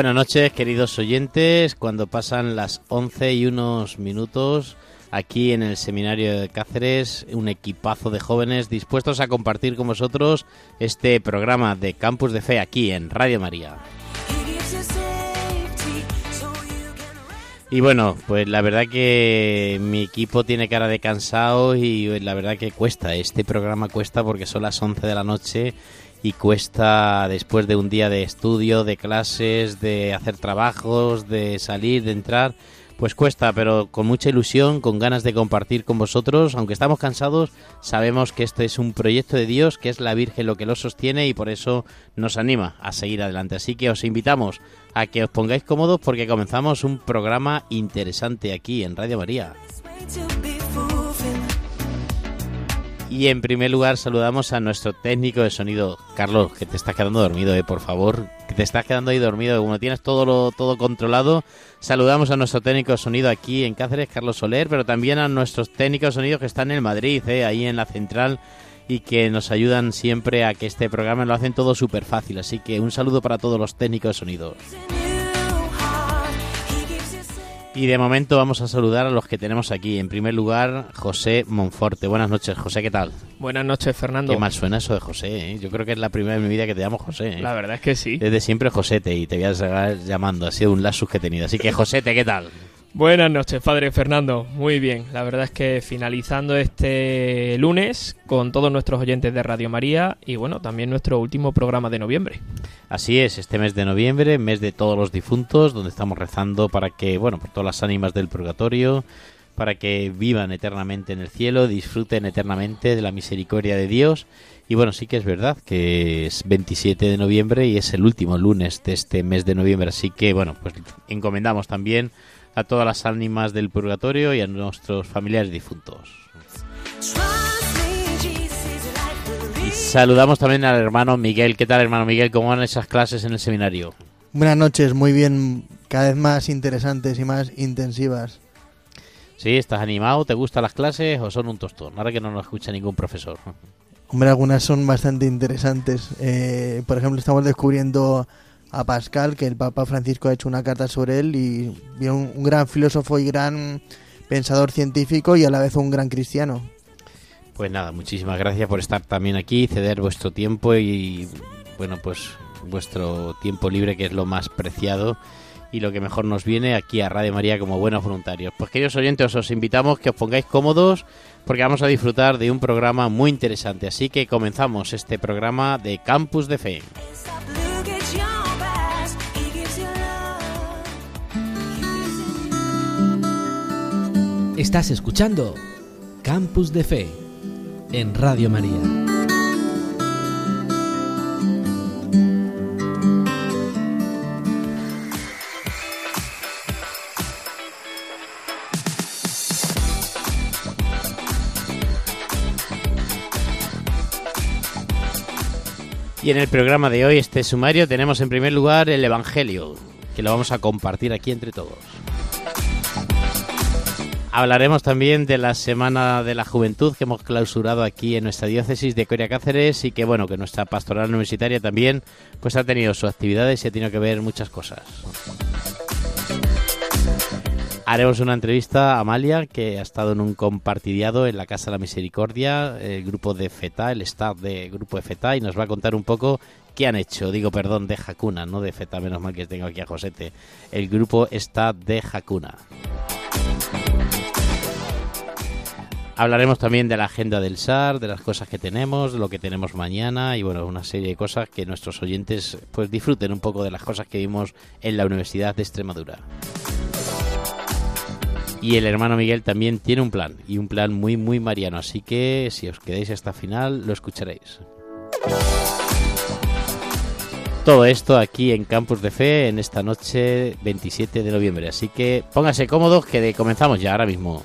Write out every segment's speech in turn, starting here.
Buenas noches, queridos oyentes. Cuando pasan las 11 y unos minutos, aquí en el seminario de Cáceres, un equipazo de jóvenes dispuestos a compartir con vosotros este programa de Campus de Fe aquí en Radio María. Y bueno, pues la verdad que mi equipo tiene cara de cansado y la verdad que cuesta. Este programa cuesta porque son las 11 de la noche y cuesta después de un día de estudio, de clases, de hacer trabajos, de salir, de entrar. Pues cuesta, pero con mucha ilusión, con ganas de compartir con vosotros. Aunque estamos cansados, sabemos que este es un proyecto de Dios, que es la Virgen lo que lo sostiene y por eso nos anima a seguir adelante. Así que os invitamos a que os pongáis cómodos porque comenzamos un programa interesante aquí en Radio María. Y en primer lugar saludamos a nuestro técnico de sonido, Carlos, que te estás quedando dormido, eh, por favor, que te estás quedando ahí dormido, como tienes todo lo, todo controlado. Saludamos a nuestro técnico de sonido aquí en Cáceres, Carlos Soler, pero también a nuestros técnicos de sonido que están en Madrid, eh, ahí en la central y que nos ayudan siempre a que este programa lo hacen todo súper fácil. Así que un saludo para todos los técnicos de sonido. Y de momento vamos a saludar a los que tenemos aquí. En primer lugar, José Monforte. Buenas noches, José, ¿qué tal? Buenas noches, Fernando. Qué mal suena eso de José, ¿eh? Yo creo que es la primera vez en mi vida que te llamo José. ¿eh? La verdad es que sí. Desde siempre Josete y te voy a seguir llamando. Ha sido un lasus que he tenido. Así que Josete, ¿qué tal? Buenas noches, padre Fernando. Muy bien. La verdad es que finalizando este lunes con todos nuestros oyentes de Radio María y bueno, también nuestro último programa de noviembre. Así es, este mes de noviembre, mes de todos los difuntos, donde estamos rezando para que, bueno, por todas las ánimas del purgatorio, para que vivan eternamente en el cielo, disfruten eternamente de la misericordia de Dios. Y bueno, sí que es verdad que es 27 de noviembre y es el último lunes de este mes de noviembre, así que bueno, pues encomendamos también a todas las ánimas del purgatorio y a nuestros familiares difuntos. Y saludamos también al hermano Miguel. ¿Qué tal, hermano Miguel? ¿Cómo van esas clases en el seminario? Buenas noches, muy bien, cada vez más interesantes y más intensivas. ¿Sí? ¿Estás animado? ¿Te gustan las clases o son un tostón? Ahora que no nos escucha ningún profesor. Hombre, algunas son bastante interesantes. Eh, por ejemplo, estamos descubriendo a Pascal, que el Papa Francisco ha hecho una carta sobre él y vio un, un gran filósofo y gran pensador científico y a la vez un gran cristiano. Pues nada, muchísimas gracias por estar también aquí, ceder vuestro tiempo y, bueno, pues vuestro tiempo libre, que es lo más preciado y lo que mejor nos viene aquí a Radio María como buenos voluntarios. Pues queridos oyentes, os invitamos que os pongáis cómodos porque vamos a disfrutar de un programa muy interesante. Así que comenzamos este programa de Campus de Fe. Estás escuchando Campus de Fe en Radio María. Y en el programa de hoy, este sumario, tenemos en primer lugar el Evangelio, que lo vamos a compartir aquí entre todos. Hablaremos también de la Semana de la Juventud que hemos clausurado aquí en nuestra diócesis de Coria Cáceres y que bueno, que nuestra pastoral universitaria también pues ha tenido sus actividades y ha tenido que ver muchas cosas. Haremos una entrevista a Amalia, que ha estado en un compartidiado en la Casa de la Misericordia, el grupo de FETA, el staff de grupo de FETA, y nos va a contar un poco qué han hecho. Digo, perdón, de Jacuna, no de FETA, menos mal que tengo aquí a Josete. El grupo está de Jacuna. Hablaremos también de la agenda del SAR, de las cosas que tenemos, de lo que tenemos mañana y bueno, una serie de cosas que nuestros oyentes pues disfruten un poco de las cosas que vimos en la Universidad de Extremadura. Y el hermano Miguel también tiene un plan, y un plan muy, muy mariano, así que si os quedáis hasta final lo escucharéis. Todo esto aquí en Campus de Fe en esta noche 27 de noviembre. Así que póngase cómodos que comenzamos ya ahora mismo.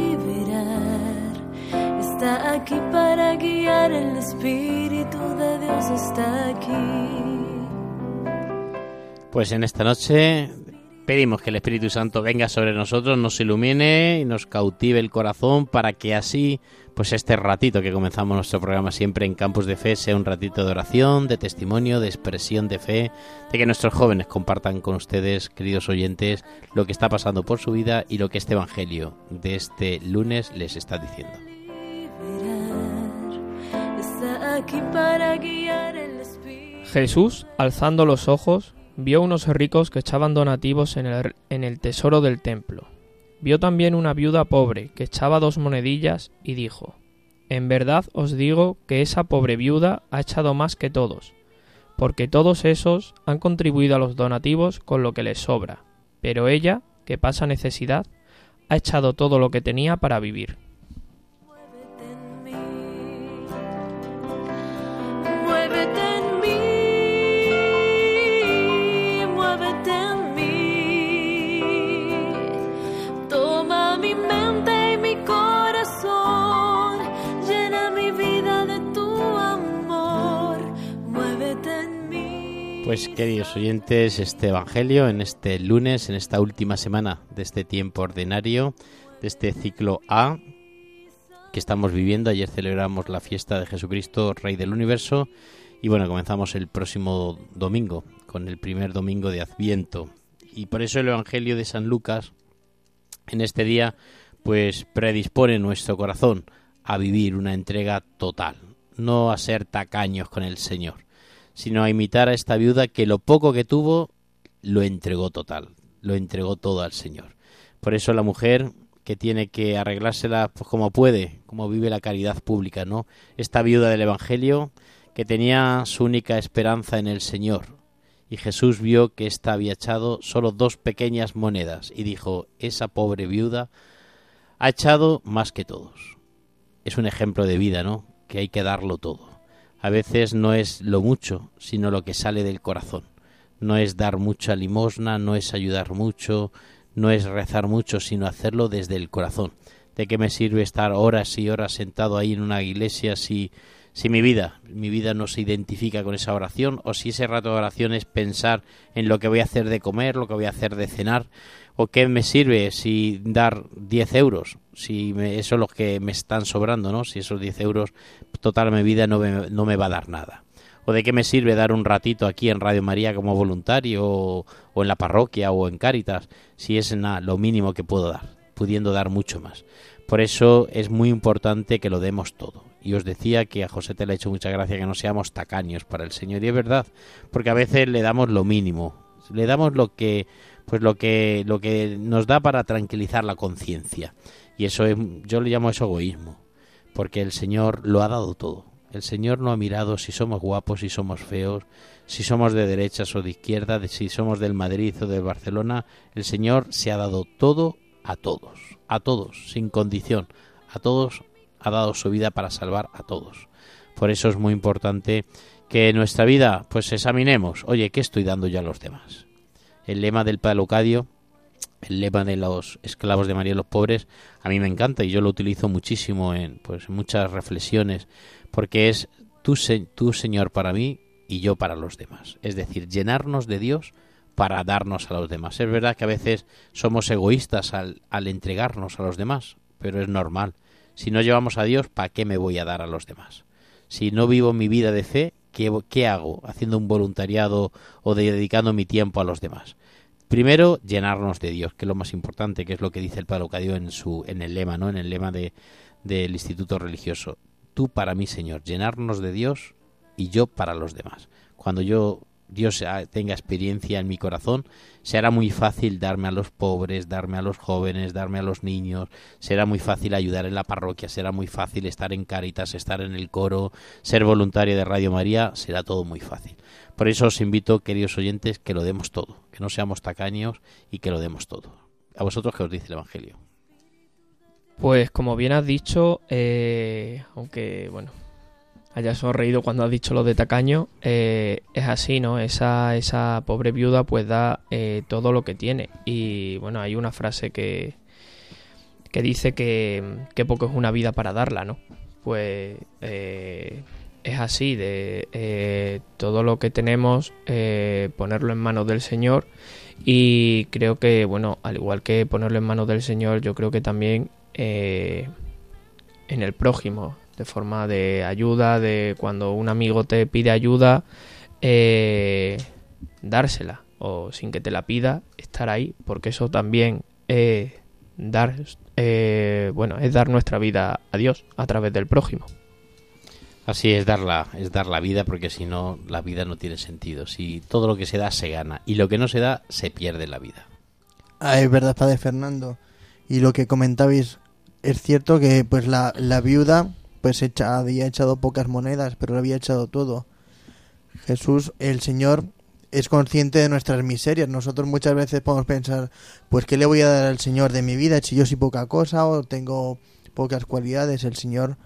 Está aquí para guiar. El Espíritu de Dios está aquí. Pues en esta noche pedimos que el Espíritu Santo venga sobre nosotros, nos ilumine y nos cautive el corazón para que así, pues este ratito que comenzamos nuestro programa siempre en Campus de Fe sea un ratito de oración, de testimonio, de expresión de fe, de que nuestros jóvenes compartan con ustedes, queridos oyentes, lo que está pasando por su vida y lo que este Evangelio de este lunes les está diciendo. Jesús, alzando los ojos, vio unos ricos que echaban donativos en el tesoro del templo. Vio también una viuda pobre que echaba dos monedillas y dijo, En verdad os digo que esa pobre viuda ha echado más que todos, porque todos esos han contribuido a los donativos con lo que les sobra, pero ella, que pasa necesidad, ha echado todo lo que tenía para vivir. Pues queridos oyentes, este Evangelio en este lunes, en esta última semana de este tiempo ordinario, de este ciclo A que estamos viviendo. Ayer celebramos la fiesta de Jesucristo, Rey del Universo, y bueno, comenzamos el próximo domingo, con el primer domingo de Adviento. Y por eso el Evangelio de San Lucas, en este día, pues predispone nuestro corazón a vivir una entrega total, no a ser tacaños con el Señor sino a imitar a esta viuda que lo poco que tuvo lo entregó total, lo entregó todo al Señor. Por eso la mujer que tiene que arreglársela pues, como puede, como vive la caridad pública, ¿no? Esta viuda del Evangelio que tenía su única esperanza en el Señor. Y Jesús vio que ésta había echado solo dos pequeñas monedas y dijo, esa pobre viuda ha echado más que todos. Es un ejemplo de vida, ¿no? Que hay que darlo todo. A veces no es lo mucho, sino lo que sale del corazón. No es dar mucha limosna, no es ayudar mucho, no es rezar mucho, sino hacerlo desde el corazón. ¿De qué me sirve estar horas y horas sentado ahí en una iglesia si, si mi vida, mi vida no se identifica con esa oración o si ese rato de oración es pensar en lo que voy a hacer de comer, lo que voy a hacer de cenar? ¿O qué me sirve si dar 10 euros? Si me- eso es lo que me están sobrando, ¿no? Si esos 10 euros total mi vida no me, no me va a dar nada. ¿O de qué me sirve dar un ratito aquí en Radio María como voluntario o, en la parroquia o en Cáritas si es lo mínimo que puedo dar, pudiendo dar mucho más? Por eso es muy importante que lo demos todo. Y os decía que a José te le ha hecho mucha gracia que no seamos tacaños para el Señor. Y es verdad, porque a veces le damos lo mínimo. Le damos lo que, pues lo que, lo que nos da para tranquilizar la conciencia. Y eso es, yo le llamo eso egoísmo. Porque el Señor lo ha dado todo. El Señor no ha mirado si somos guapos, si somos feos, si somos de derechas o de izquierda, de si somos del Madrid o del Barcelona. El Señor se ha dado todo a todos, a todos, sin condición. A todos ha dado su vida para salvar a todos. Por eso es muy importante que en nuestra vida pues examinemos, oye, ¿qué estoy dando yo a los demás? El lema del Padre Lucadio, el lema de los esclavos de María y los pobres, a mí me encanta y yo lo utilizo muchísimo en pues muchas reflexiones, porque es tú, tú Señor para mí y yo para los demás. Es decir, llenarnos de Dios para darnos a los demás. Es verdad que a veces somos egoístas al, al entregarnos a los demás, pero es normal. Si no llevamos a Dios, ¿para qué me voy a dar a los demás? Si no vivo mi vida de fe, ¿qué, qué hago haciendo un voluntariado o de- dedicando mi tiempo a los demás? Primero, llenarnos de Dios, que es lo más importante, que es lo que dice el Padre Lucadio en, su, en el lema, ¿no? En el lema de, del Instituto Religioso. Tú para mí, Señor, llenarnos de Dios y yo para los demás. Cuando yo Dios ah, tenga experiencia en mi corazón, será muy fácil darme a los pobres, darme a los jóvenes, darme a los niños, será muy fácil ayudar en la parroquia, será muy fácil estar en Cáritas, estar en el coro, ser voluntario de Radio María, será todo muy fácil. Por eso os invito, queridos oyentes, que lo demos todo, que no seamos tacaños y que lo demos todo. ¿A vosotros qué os dice el Evangelio? Pues como bien has dicho, eh, aunque bueno, hayas sonreído cuando has dicho lo de tacaño, eh, es así, ¿no? Esa, esa pobre viuda pues da eh, todo lo que tiene. Y bueno, hay una frase que, que dice que, que poco es una vida para darla, ¿no? Pues es así, de eh, todo lo que tenemos, eh, ponerlo en manos del Señor. Y creo que, bueno, al igual que ponerlo en manos del Señor, yo creo que también eh, en el prójimo, de forma de ayuda, de cuando un amigo te pide ayuda, dársela, o sin que te la pida, estar ahí, porque eso también es dar, bueno, es dar nuestra vida a Dios a través del prójimo. Así es dar la, es dar la vida, porque si no, la vida no tiene sentido. Si todo lo que se da se gana y lo que no se da se pierde la vida. Ah, es verdad, Padre Fernando. Y lo que comentabais, es cierto que pues la, la viuda pues había echado pocas monedas, pero lo había echado todo. Jesús, el Señor, es consciente de nuestras miserias. Nosotros muchas veces podemos pensar, pues ¿qué le voy a dar al Señor de mi vida si yo soy poca cosa o tengo pocas cualidades? El Señor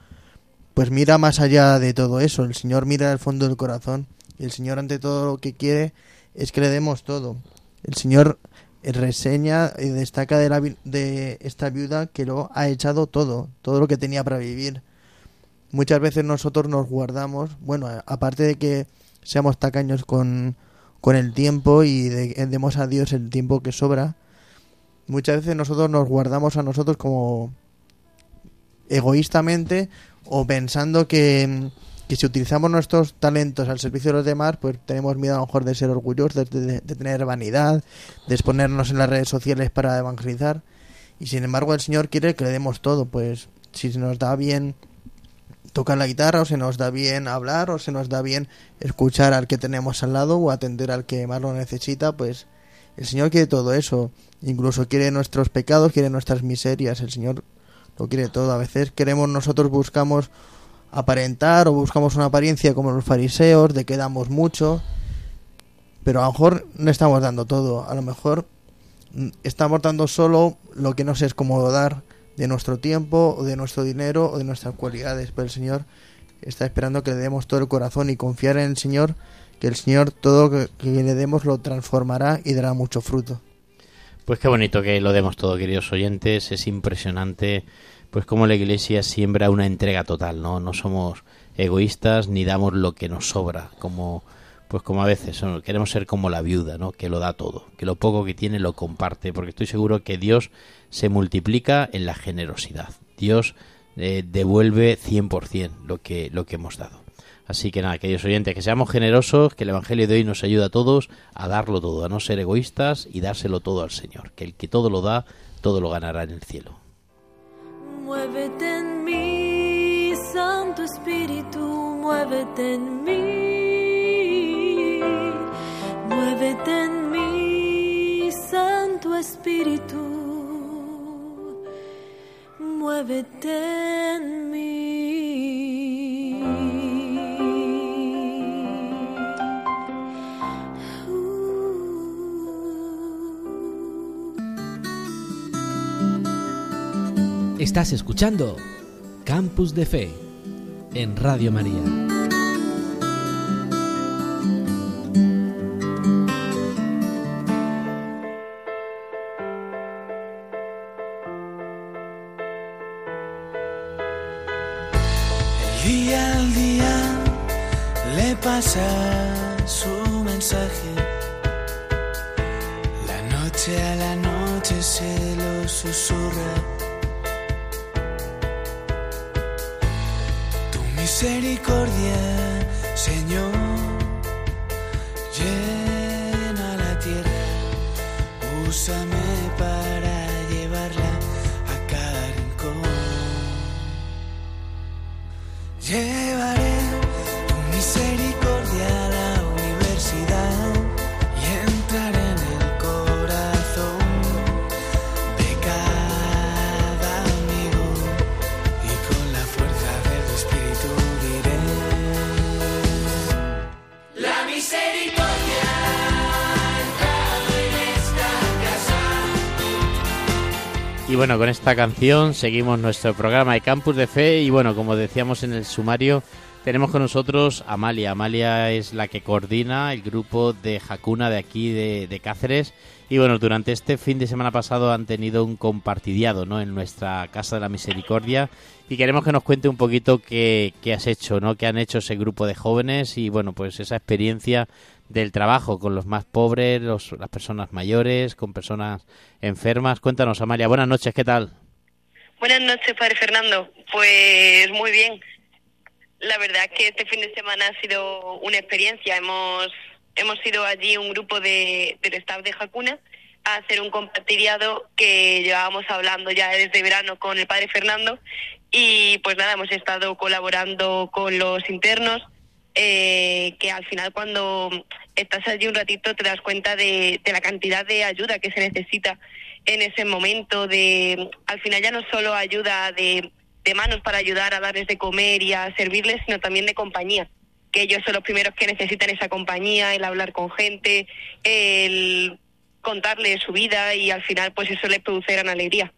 pues mira más allá de todo eso. El Señor mira al fondo del corazón. El Señor ante todo lo que quiere es que le demos todo. El Señor reseña y destaca de, la, de esta viuda que lo ha echado todo, todo lo que tenía para vivir. Muchas veces nosotros nos guardamos, bueno, aparte de que seamos tacaños con, con el tiempo y de, demos a Dios el tiempo que sobra, muchas veces nosotros nos guardamos a nosotros como egoístamente o pensando que, si utilizamos nuestros talentos al servicio de los demás, pues tenemos miedo a lo mejor de ser orgullosos, de, tener vanidad, de exponernos en las redes sociales para evangelizar. Y sin embargo el Señor quiere que le demos todo, pues si se nos da bien tocar la guitarra, o se nos da bien hablar, o se nos da bien escuchar al que tenemos al lado, o atender al que más lo necesita, pues el Señor quiere todo eso. Incluso quiere nuestros pecados, quiere nuestras miserias. El Señor lo quiere todo. A veces queremos nosotros buscamos aparentar o buscamos una apariencia como los fariseos, de que damos mucho, pero a lo mejor no estamos dando todo. A lo mejor estamos dando solo lo que nos es cómodo dar de nuestro tiempo, o de nuestro dinero, o de nuestras cualidades. Pero el Señor está esperando que le demos todo el corazón y confiar en el Señor, que el Señor todo lo que le demos lo transformará y dará mucho fruto. Pues qué bonito que lo demos todo, queridos oyentes. Es impresionante, pues como la Iglesia siembra una entrega total, ¿no? No somos egoístas ni damos lo que nos sobra, como pues como a veces queremos ser como la viuda, ¿no? Que lo da todo, que lo poco que tiene lo comparte, porque estoy seguro que Dios se multiplica en la generosidad. Dios eh, devuelve 100% lo que lo que hemos dado. Así que nada, queridos oyentes, que seamos generosos, que el Evangelio de hoy nos ayuda a todos a darlo todo, a no ser egoístas y dárselo todo al Señor, que el que todo lo da, todo lo ganará en el cielo. Muévete en mí, Santo Espíritu, muévete en mí. Muévete en mí, Santo Espíritu. Muévete en mí. Estás escuchando Campus de Fe en Radio María. Bueno, con esta canción seguimos nuestro programa de Campus de Fe y bueno, como decíamos en el sumario, tenemos con nosotros a Amalia. Amalia es la que coordina el grupo de Jacuna de aquí de, de Cáceres y bueno, durante este fin de semana pasado han tenido un compartidiado ¿no? en nuestra Casa de la Misericordia y queremos que nos cuente un poquito qué, qué has hecho, ¿no? qué han hecho ese grupo de jóvenes y bueno, pues esa experiencia del trabajo con los más pobres, los, las personas mayores, con personas enfermas. Cuéntanos, Amalia. Buenas noches, ¿qué tal? Buenas noches, Padre Fernando. Pues muy bien. La verdad es que este fin de semana ha sido una experiencia. Hemos hemos ido allí un grupo de, del staff de Jacuna a hacer un compartiriado que llevábamos hablando ya desde verano con el padre Fernando y pues nada, hemos estado colaborando con los internos eh, que al final cuando estás allí un ratito te das cuenta de, de la cantidad de ayuda que se necesita en ese momento de al final ya no solo ayuda de, de manos para ayudar a darles de comer y a servirles sino también de compañía que ellos son los primeros que necesitan esa compañía, el hablar con gente, el contarle su vida y al final pues eso les produce gran alegría.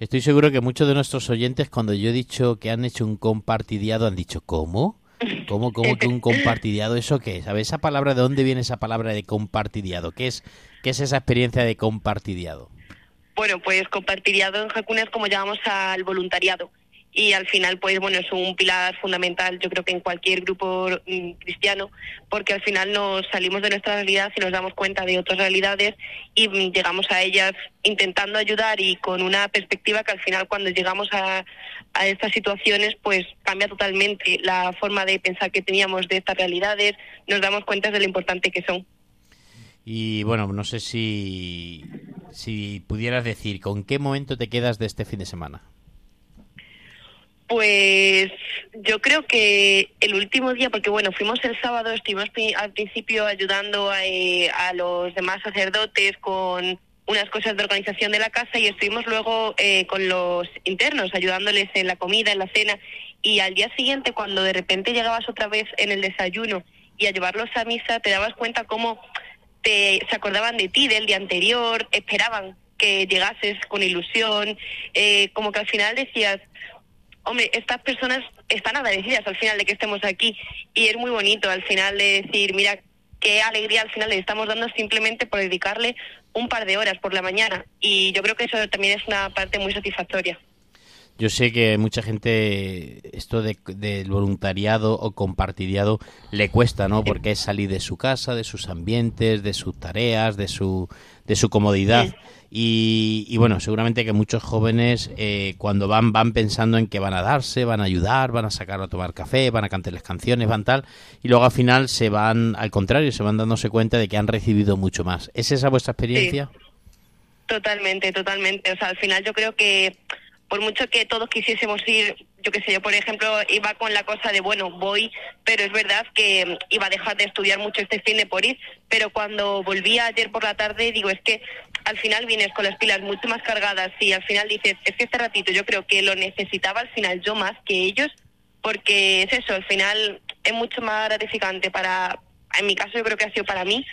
Estoy seguro que muchos de nuestros oyentes cuando yo he dicho que han hecho un compartidiado han dicho ¿cómo? ¿Cómo, cómo que un compartidiado? ¿Eso qué es? ¿Sabes esa palabra? ¿De dónde viene esa palabra de compartidiado? ¿Qué es, qué es esa experiencia de compartidiado? Bueno, pues compartiriado en Jacuna es como llamamos al voluntariado y al final pues bueno es un pilar fundamental yo creo que en cualquier grupo mm, cristiano porque al final nos salimos de nuestra realidad y nos damos cuenta de otras realidades y mm, llegamos a ellas intentando ayudar y con una perspectiva que al final cuando llegamos a, a estas situaciones pues cambia totalmente la forma de pensar que teníamos de estas realidades nos damos cuenta de lo importante que son Y bueno, no sé si, si pudieras decir, ¿con qué momento te quedas de este fin de semana? Pues yo creo que el último día, porque bueno, fuimos el sábado, estuvimos al principio ayudando a, eh, a los demás sacerdotes con unas cosas de organización de la casa y estuvimos luego eh, con los internos ayudándoles en la comida, en la cena. Y al día siguiente cuando de repente llegabas otra vez en el desayuno y a llevarlos a misa te dabas cuenta cómo te, se acordaban de ti del día anterior, esperaban que llegases con ilusión, eh, como que al final decías, hombre, estas personas están agradecidas al final de que estemos aquí y es muy bonito al final de decir, mira, qué alegría al final le estamos dando simplemente por dedicarle un par de horas por la mañana y yo creo que eso también es una parte muy satisfactoria. Yo sé que mucha gente esto de, del voluntariado o compartiriado le cuesta, ¿no? Porque es salir de su casa, de sus ambientes, de sus tareas, de su, de su comodidad. Y, y bueno, seguramente que muchos jóvenes eh, cuando van van pensando en que van a darse, van a ayudar, van a sacar a tomar café, van a cantarles canciones, van tal, y luego al final se van, al contrario, se van dándose cuenta de que han recibido mucho más. ¿Es esa vuestra experiencia? Totalmente, totalmente. O sea, al final yo creo que por mucho que todos quisiésemos ir, yo qué sé, yo por ejemplo iba con la cosa de, bueno, voy, pero es verdad que mm, iba a dejar de estudiar mucho este fin de por ir, pero cuando volví ayer por la tarde, digo, es que al final vienes con las pilas mucho más cargadas y al final dices, es que este ratito yo creo que lo necesitaba al final yo más que ellos, porque es eso, al final es mucho más gratificante para, en mi caso yo creo que ha sido para mí,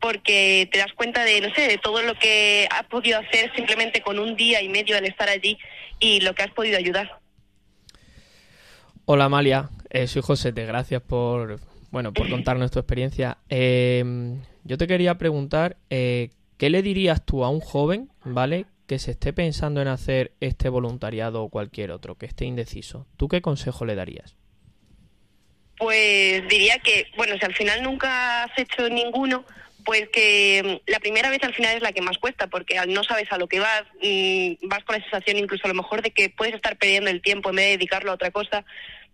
porque te das cuenta de, no sé, de todo lo que has podido hacer simplemente con un día y medio al estar allí y lo que has podido ayudar. Hola Amalia, eh, soy José, te gracias por bueno por contarnos tu experiencia. Eh, yo te quería preguntar, eh, ¿qué le dirías tú a un joven, vale, que se esté pensando en hacer este voluntariado o cualquier otro, que esté indeciso? ¿Tú qué consejo le darías? Pues diría que, bueno, si al final nunca has hecho ninguno, pues que mm, la primera vez al final es la que más cuesta, porque al no sabes a lo que vas, mm, vas con la sensación incluso a lo mejor de que puedes estar perdiendo el tiempo en vez de dedicarlo a otra cosa,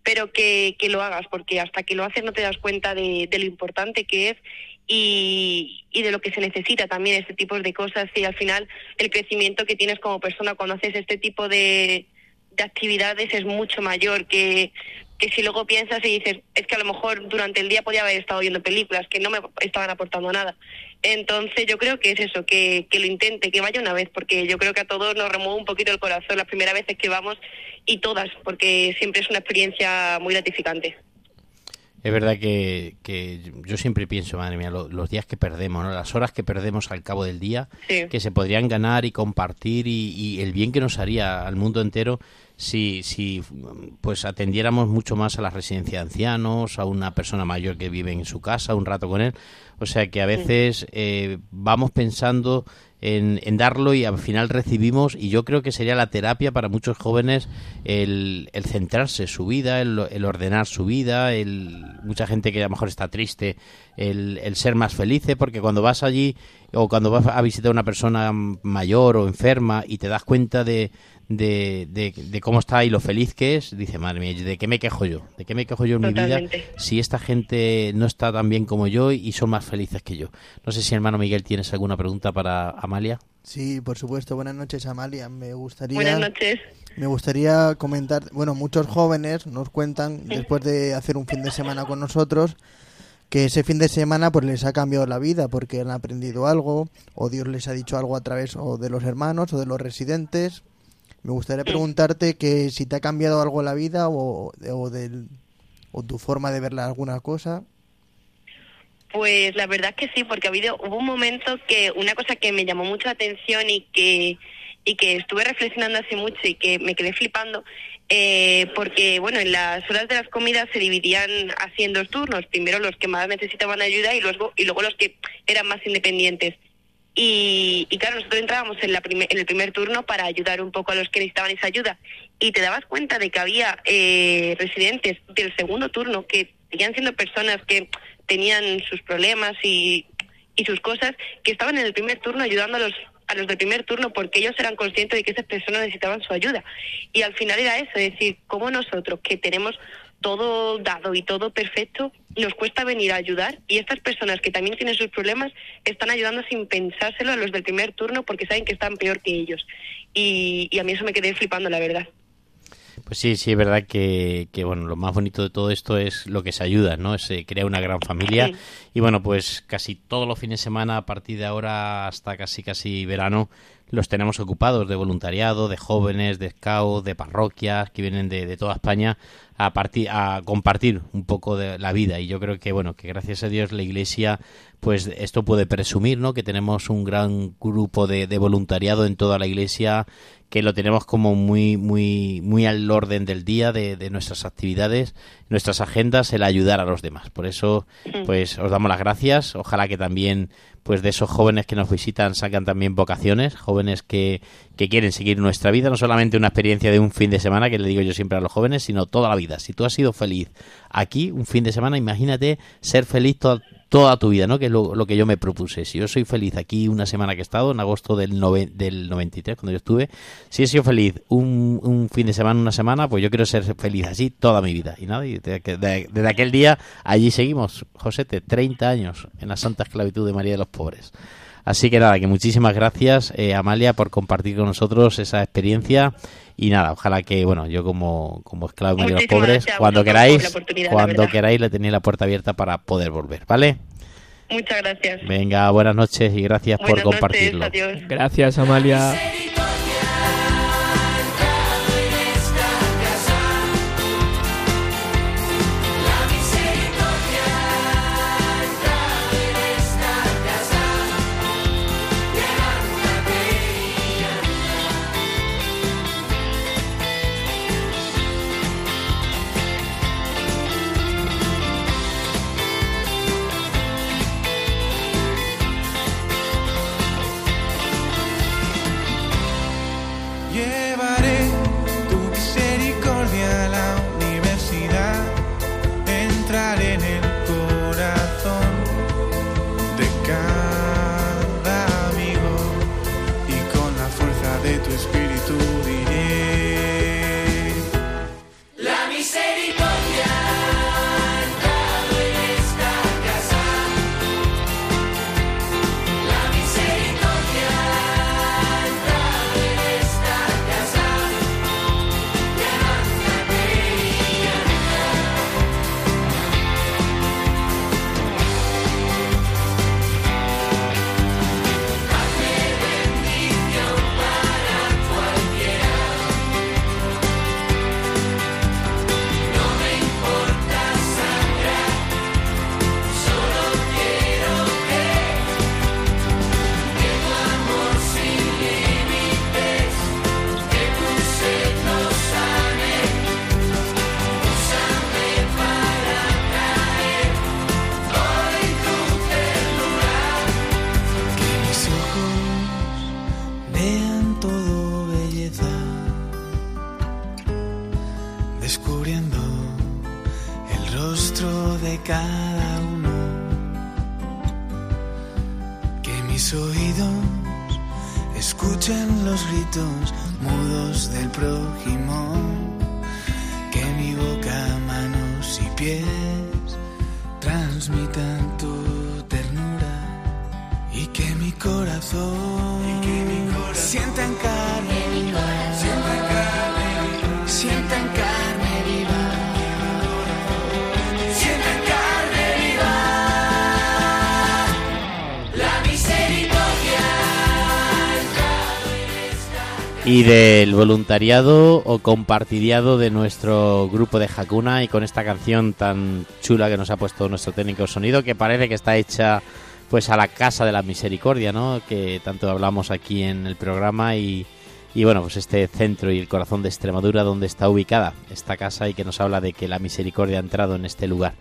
pero que, que lo hagas, porque hasta que lo haces no te das cuenta de, lo importante que es y, y de lo que se necesita también este tipo de cosas y al final el crecimiento que tienes como persona cuando haces este tipo de actividades es mucho mayor que, que si luego piensas y dices, es que a lo mejor durante el día podía haber estado viendo películas que no me estaban aportando nada. Entonces yo creo que es eso, que, que lo intente, que vaya una vez, porque yo creo que a todos nos remueve un poquito el corazón las primeras veces que vamos y todas, porque siempre es una experiencia muy gratificante. Es verdad que, que yo siempre pienso, madre mía, lo- los días que perdemos, ¿no? las horas que perdemos al cabo del día, Sí. que se podrían ganar y compartir y, y el bien que nos haría al mundo entero si, si pues atendiéramos mucho más a la residencia de ancianos, a una persona mayor que vive en su casa un rato con él. O sea que a veces eh, vamos pensando en, en darlo y al final recibimos y yo creo que sería la terapia para muchos jóvenes el, el centrarse su vida, el, el ordenar su vida, el, mucha gente que a lo mejor está triste, el, el ser más felices porque cuando vas allí o cuando vas a visitar a una persona mayor o enferma y te das cuenta de, de, de- de cómo está y lo feliz que es, dice, madre mía, ¿de qué me quejo yo? ¿De qué me quejo yo en mi vida si esta gente no está tan bien como yo y son más felices que yo? No sé si hermano Miguel tienes alguna pregunta para Amalia. Sí, por supuesto. Buenas noches, Amalia. Me gustaría, Buenas noches. me gustaría comentar, bueno, muchos jóvenes nos cuentan después de hacer un fin de semana con nosotros que ese fin de semana pues les ha cambiado la vida porque han aprendido algo o Dios les ha dicho algo a través o de los hermanos o de los residentes. Me gustaría preguntarte que si te ha cambiado algo la vida o, o, del, o tu forma de ver alguna cosa. Pues la verdad que sí, porque ha habido, hubo un momento que una cosa que me llamó mucho la atención y que, y que estuve reflexionando hace mucho y que me quedé flipando, eh, porque bueno, en las horas de las comidas se dividían así en dos turnos, primero los que más necesitaban ayuda y luego, y luego los que eran más independientes. Y, y claro, nosotros entrábamos en, la prime- en el primer turno para ayudar un poco a los que necesitaban esa ayuda. Y te dabas cuenta de que había eh, residentes del segundo turno que seguían siendo personas que tenían sus problemas y, y sus cosas, que estaban en el primer turno ayudando a los, a los del primer turno porque ellos eran conscientes de que esas personas necesitaban su ayuda. Y al final era eso, es decir, como nosotros que tenemos todo dado y todo perfecto, nos cuesta venir a ayudar y estas personas que también tienen sus problemas están ayudando sin pensárselo a los del primer turno porque saben que están peor que ellos. Y, y a mí eso me quedé flipando, la verdad. Pues sí, sí, es verdad que, que, bueno, lo más bonito de todo esto es lo que se ayuda, ¿no? Se crea una gran familia Sí. y bueno, pues casi todos los fines de semana a partir de ahora hasta casi casi verano los tenemos ocupados de voluntariado, de jóvenes, de scouts, de parroquias que vienen de, de toda España a partir a compartir un poco de la vida y yo creo que bueno, que gracias a Dios la Iglesia pues esto puede presumir, ¿no? Que tenemos un gran grupo de, de voluntariado en toda la Iglesia que lo tenemos como muy muy muy al orden del día de, de nuestras actividades, nuestras agendas, el ayudar a los demás. Por eso, pues os damos las gracias. Ojalá que también, pues de esos jóvenes que nos visitan sacan también vocaciones, jóvenes que, que quieren seguir nuestra vida, no solamente una experiencia de un fin de semana, que le digo yo siempre a los jóvenes, sino toda la vida. Si tú has sido feliz aquí un fin de semana, imagínate ser feliz toda toda tu vida, ¿no? Que es lo, que yo me propuse. Si yo soy feliz aquí una semana que he estado, en agosto del, nove- del 93, cuando yo estuve, si he sido feliz un, un fin de semana, una semana, pues yo quiero ser feliz así toda mi vida. Y nada, y de- de- desde aquel día allí seguimos, Josete, 30 años en la santa esclavitud de María de los Pobres. Así que nada, que muchísimas gracias, eh, Amalia, por compartir con nosotros esa experiencia. Y nada, ojalá que, bueno, yo como, como esclavo de los Pobres, gracias cuando queráis, cuando queráis, le tenéis la puerta abierta para poder volver, ¿vale? Muchas gracias. Venga, buenas noches y gracias por Buenas compartirlo. adiós. Gracias, Amalia. Voluntariado o compartidiado de nuestro grupo de Hakuna y con esta canción tan chula que nos ha puesto nuestro técnico sonido que parece que está hecha pues a la casa de la misericordia, ¿no? Que tanto hablamos aquí en el programa y, y bueno, pues este centro y el corazón de Extremadura donde está ubicada esta casa y que nos habla de que la misericordia ha entrado en este lugar.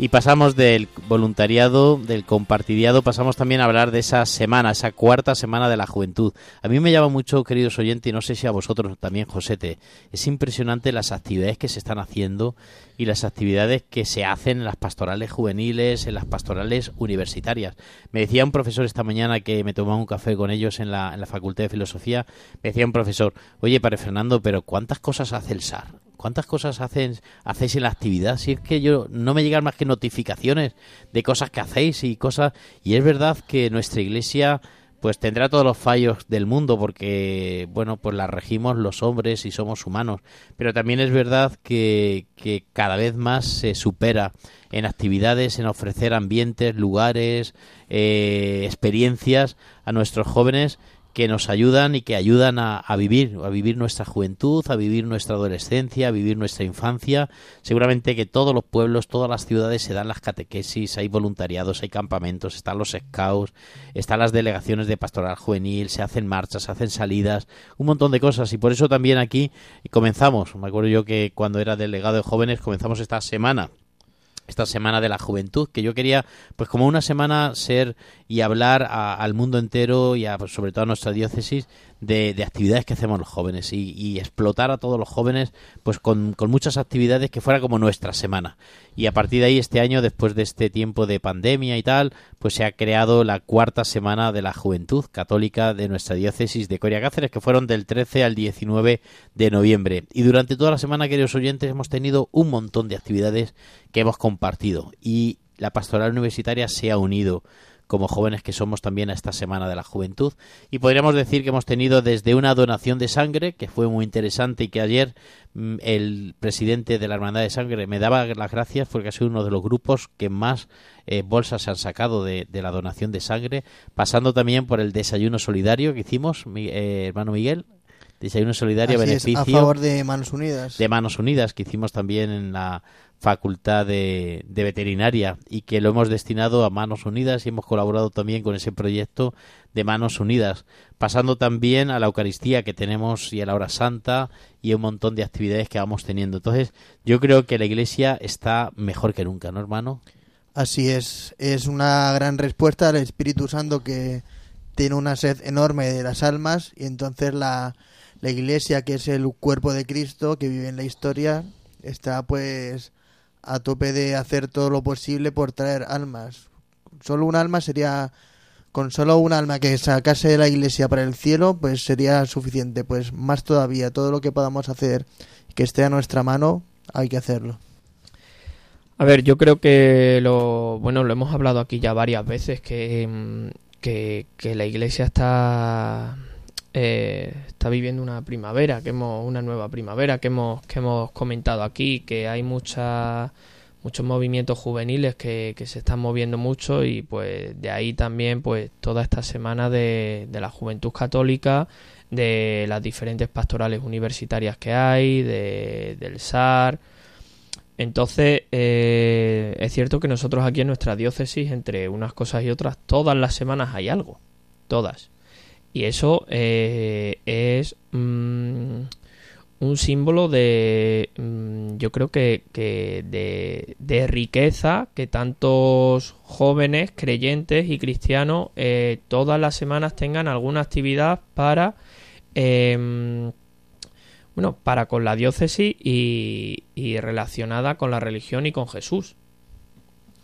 Y pasamos del voluntariado, del compartidiado, pasamos también a hablar de esa semana, esa cuarta semana de la juventud. A mí me llama mucho, queridos oyentes, y no sé si a vosotros también, Josete, es impresionante las actividades que se están haciendo y las actividades que se hacen en las pastorales juveniles, en las pastorales universitarias. Me decía un profesor esta mañana que me tomaba un café con ellos en la, en la Facultad de Filosofía, me decía un profesor, oye, Padre Fernando, pero ¿cuántas cosas hace el SAR? ¿Cuántas cosas hacen, hacéis en la actividad? Si es que yo no me llegan más que notificaciones de cosas que hacéis y cosas... Y es verdad que nuestra iglesia pues tendrá todos los fallos del mundo porque, bueno, pues la regimos los hombres y somos humanos. Pero también es verdad que, cada vez más se supera en actividades, en ofrecer ambientes, lugares, eh, experiencias a nuestros jóvenes que nos ayudan y que ayudan a, a, vivir, a vivir nuestra juventud, a vivir nuestra adolescencia, a vivir nuestra infancia. Seguramente que todos los pueblos, todas las ciudades se dan las catequesis, hay voluntariados, hay campamentos, están los scouts, están las delegaciones de pastoral juvenil, se hacen marchas, se hacen salidas, un montón de cosas. Y por eso también aquí comenzamos, me acuerdo yo que cuando era delegado de jóvenes comenzamos esta semana esta semana de la juventud, que yo quería, pues como una semana ser y hablar a, al mundo entero y a, pues, sobre todo a nuestra diócesis de, de, actividades que hacemos los jóvenes y, y explotar a todos los jóvenes pues con, con, muchas actividades que fuera como nuestra semana. Y a partir de ahí este año, después de este tiempo de pandemia y tal, pues se ha creado la cuarta semana de la juventud católica de nuestra diócesis de Coria Cáceres, que fueron del 13 al 19 de noviembre. Y durante toda la semana, queridos oyentes, hemos tenido un montón de actividades que hemos compartido y la pastoral universitaria se ha unido como jóvenes que somos también a esta Semana de la Juventud. Y podríamos decir que hemos tenido desde una donación de sangre, que fue muy interesante y que ayer mmm, el presidente de la Hermandad de Sangre me daba las gracias porque ha sido uno de los grupos que más eh, bolsas se han sacado de, de, la donación de sangre, pasando también por el desayuno solidario que hicimos, mi, eh, hermano Miguel. Desayuno solidario, Así beneficio. Es, a favor de Manos Unidas. De Manos Unidas, que hicimos también en la Facultad de, Veterinaria y que lo hemos destinado a Manos Unidas y hemos colaborado también con ese proyecto de Manos Unidas, pasando también a la Eucaristía que tenemos y a la Hora Santa y un montón de actividades que vamos teniendo. Entonces, yo creo que la Iglesia está mejor que nunca, ¿no, hermano? Así es, es una gran respuesta al Espíritu Santo que tiene una sed enorme de las almas y entonces la Iglesia, que es el cuerpo de Cristo que vive en la historia, está pues a tope de hacer todo lo posible por traer almas. Solo un alma sería, con solo un alma que sacase de la iglesia para el cielo, pues sería suficiente. Pues más todavía, todo lo que podamos hacer que esté a nuestra mano, hay que hacerlo. A ver, yo creo que lo, bueno, lo hemos hablado aquí ya varias veces, que, que, que la iglesia está eh, está viviendo una primavera, que hemos, una nueva primavera que hemos, que hemos comentado aquí, que hay muchas muchos movimientos juveniles que, se están moviendo mucho y pues de ahí también pues toda esta semana de, de, la juventud católica, de las diferentes pastorales universitarias que hay, de, del SAR. Entonces, eh, es cierto que nosotros aquí en nuestra diócesis, entre unas cosas y otras, todas las semanas hay algo. Todas. Y eso eh, es mmm, un símbolo de, mmm, yo creo que, que de, de, riqueza que tantos jóvenes, creyentes y cristianos eh, todas las semanas tengan alguna actividad para, eh, bueno, para con la diócesis y relacionada con la religión y con Jesús.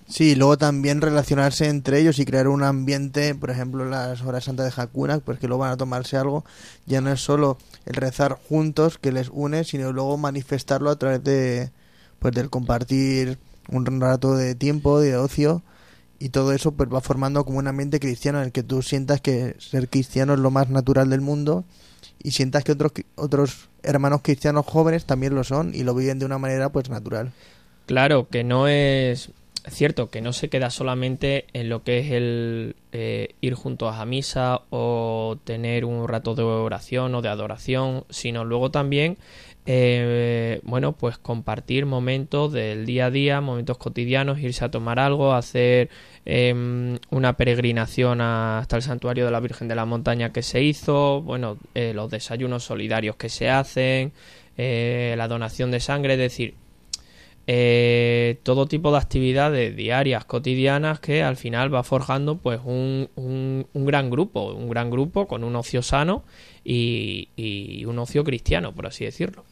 Sí, luego también relacionarse entre ellos y crear un ambiente, por ejemplo, las horas santas de Hakuna, pues que luego van a tomarse algo, ya no es solo el rezar juntos que les une, sino luego manifestarlo a través de pues del compartir un rato de tiempo, de ocio y todo eso pues va formando como un ambiente cristiano en el que tú sientas que ser cristiano es lo más natural del mundo y sientas que otros otros hermanos cristianos jóvenes también lo son y lo viven de una manera pues natural. Claro, que no es cierto que no se queda solamente en lo que es el eh, ir juntos a misa o tener un rato de oración o de adoración, sino luego también eh, bueno, pues compartir momentos del día a día, momentos cotidianos, irse a tomar algo, hacer em, una peregrinación hasta el santuario de la Virgen de la Montaña que se hizo, bueno, eh, los desayunos solidarios que se hacen, eh, la donación de sangre, es decir, todo tipo de actividades diarias, cotidianas, que al final va forjando pues un, un, un gran grupo, un gran grupo con un ocio sano y, y un ocio cristiano, por así decirlo.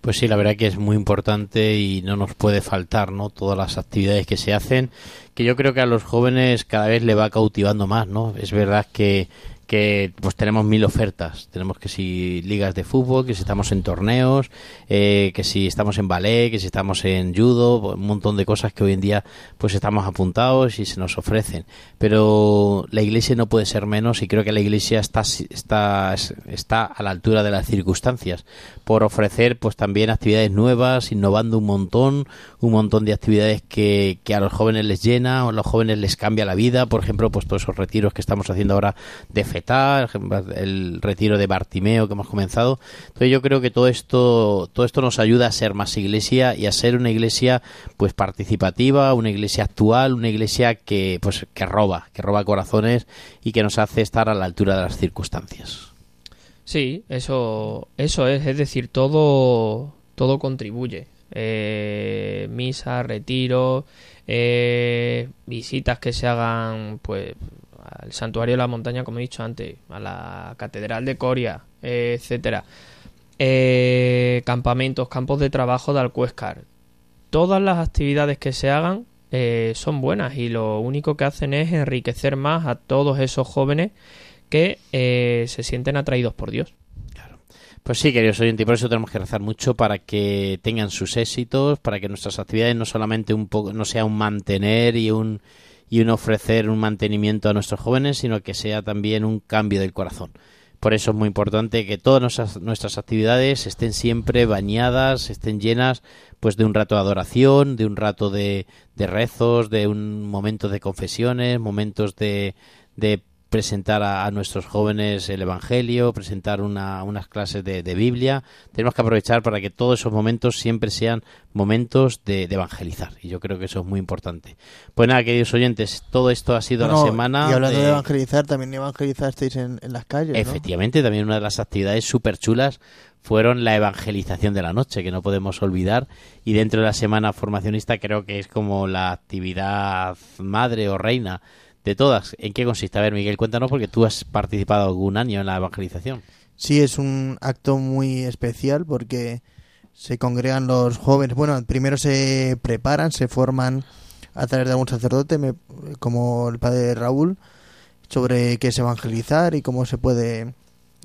Pues sí, la verdad que es muy importante y no nos puede faltar, ¿no? Todas las actividades que se hacen, que yo creo que a los jóvenes cada vez le va cautivando más, ¿no? Es verdad que que pues tenemos mil ofertas. Tenemos que si ligas de fútbol, que si estamos en torneos, eh, que si estamos en ballet, que si estamos en judo, pues, un montón de cosas que hoy en día pues estamos apuntados y se nos ofrecen. Pero la iglesia no puede ser menos y creo que la iglesia está, está, está a la altura de las circunstancias por ofrecer pues también actividades nuevas, innovando un montón, un montón de actividades que, que a los jóvenes les llena, o a los jóvenes les cambia la vida, por ejemplo, pues todos esos retiros que estamos haciendo ahora de fe el retiro de Bartimeo que hemos comenzado. Entonces yo creo que todo esto, todo esto nos ayuda a ser más iglesia y a ser una iglesia pues participativa, una iglesia actual, una iglesia que pues que roba, que roba corazones y que nos hace estar a la altura de las circunstancias. Sí, eso, eso es, es decir, todo, todo contribuye. Eh, misa, retiro, eh, visitas que se hagan, pues al santuario de la montaña, como he dicho antes, a la catedral de Coria, etcétera. Eh, campamentos, campos de trabajo de Alcuéscar. Todas las actividades que se hagan eh, son buenas y lo único que hacen es enriquecer más a todos esos jóvenes que eh, se sienten atraídos por Dios. Pues sí, queridos oyentes, y por eso tenemos que rezar mucho para que tengan sus éxitos, para que nuestras actividades no solamente un poco, no sea un mantener y un y un ofrecer un mantenimiento a nuestros jóvenes, sino que sea también un cambio del corazón. Por eso es muy importante que todas nuestras, actividades estén siempre bañadas, estén llenas pues de un rato de adoración, de un rato de, de rezos, de un momento de confesiones, momentos de, de presentar a, nuestros jóvenes el Evangelio, presentar una, unas clases de, Biblia. Tenemos que aprovechar para que todos esos momentos siempre sean momentos de, evangelizar. Y yo creo que eso es muy importante. Pues nada, queridos oyentes, todo esto ha sido la semana. Y hablando de, evangelizar, también evangelizasteis en, en las calles. Efectivamente, también una de las actividades súper chulas fueron la evangelización de la noche, que no podemos olvidar. Y dentro de la semana formacionista creo que es como la actividad madre o reina de todas. ¿En qué consiste? A ver, Miguel, cuéntanos porque tú has participado algún año en la evangelización. Sí, es un acto muy especial porque se congregan los jóvenes. Bueno, primero se preparan, se forman a través de algún sacerdote, como el padre Raúl, sobre qué es evangelizar y cómo se puede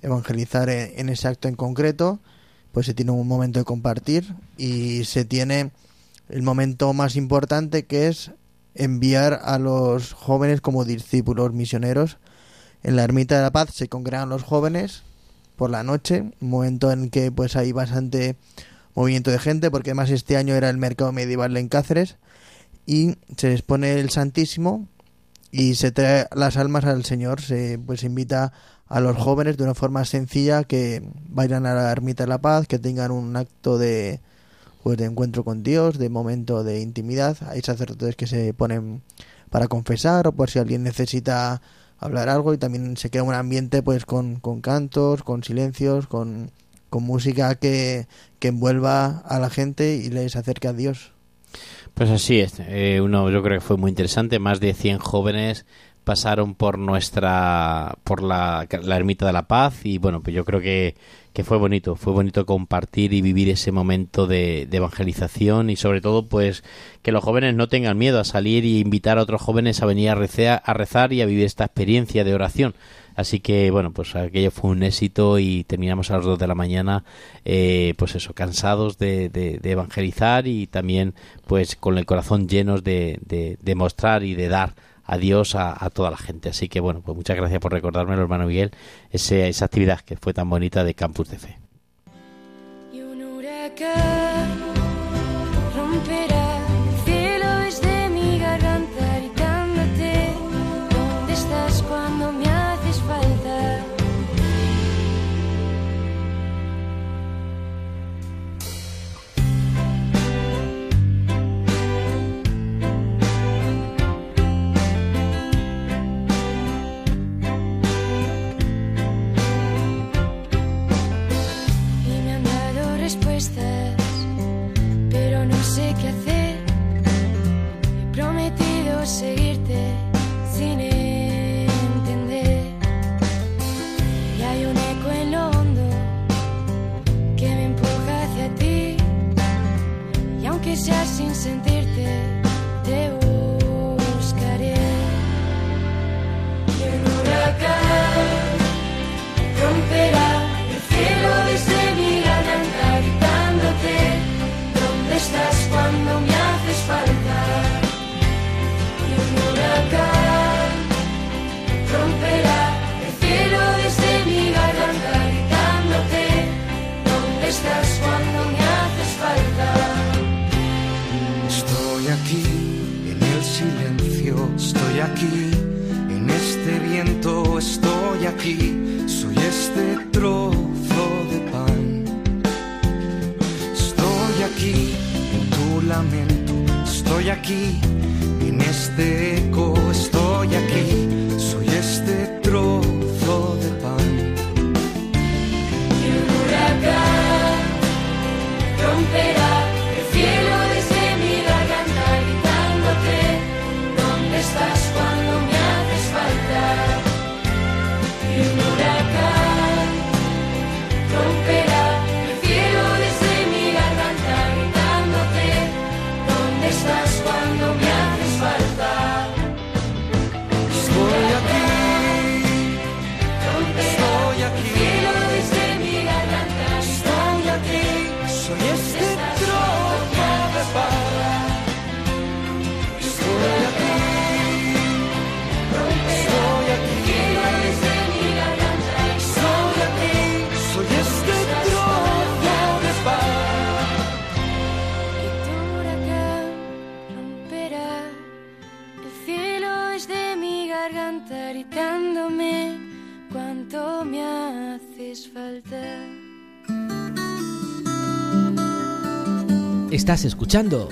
evangelizar en ese acto en concreto. Pues se tiene un momento de compartir y se tiene el momento más importante que es enviar a los jóvenes como discípulos misioneros. En la ermita de la paz se congregan los jóvenes por la noche, un momento en que pues hay bastante movimiento de gente, porque además este año era el mercado medieval en Cáceres, y se les pone el Santísimo y se trae las almas al Señor, se pues invita a los jóvenes de una forma sencilla que vayan a la ermita de la paz, que tengan un acto de, pues de encuentro con Dios, de momento de intimidad. Hay sacerdotes que se ponen para confesar o por si alguien necesita hablar algo y también se crea un ambiente pues con, con cantos, con silencios, con, con música que, que envuelva a la gente y les acerque a Dios. Pues así es, eh, uno yo creo que fue muy interesante, más de 100 jóvenes pasaron por nuestra por la, la ermita de la paz y bueno pues yo creo que, que fue bonito fue bonito compartir y vivir ese momento de, evangelización y sobre todo pues que los jóvenes no tengan miedo a salir y invitar a otros jóvenes a venir a rezar, a rezar y a vivir esta experiencia de oración. Así que bueno, pues aquello fue un éxito y terminamos a las dos de la mañana, eh, pues eso, cansados de, de, de, evangelizar y también pues con el corazón llenos de, de mostrar y de dar a Dios a, toda la gente. Así que bueno, pues muchas gracias por recordármelo, hermano Miguel, esa actividad que fue tan bonita de Campus de Fe. Pero no sé qué hacer. He prometido seguirte sin entender. Y hay un eco en lo hondo que me empuja hacia ti. Y aunque sea sin sentirte, aquí. En este viento, estoy aquí, soy este trozo de pan. Estoy aquí en tu lamento, estoy aquí. En este eco, estoy aquí, garganta gritándome cuánto me haces falta. Estás escuchando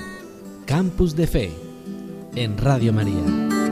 Campus de Fe en Radio María.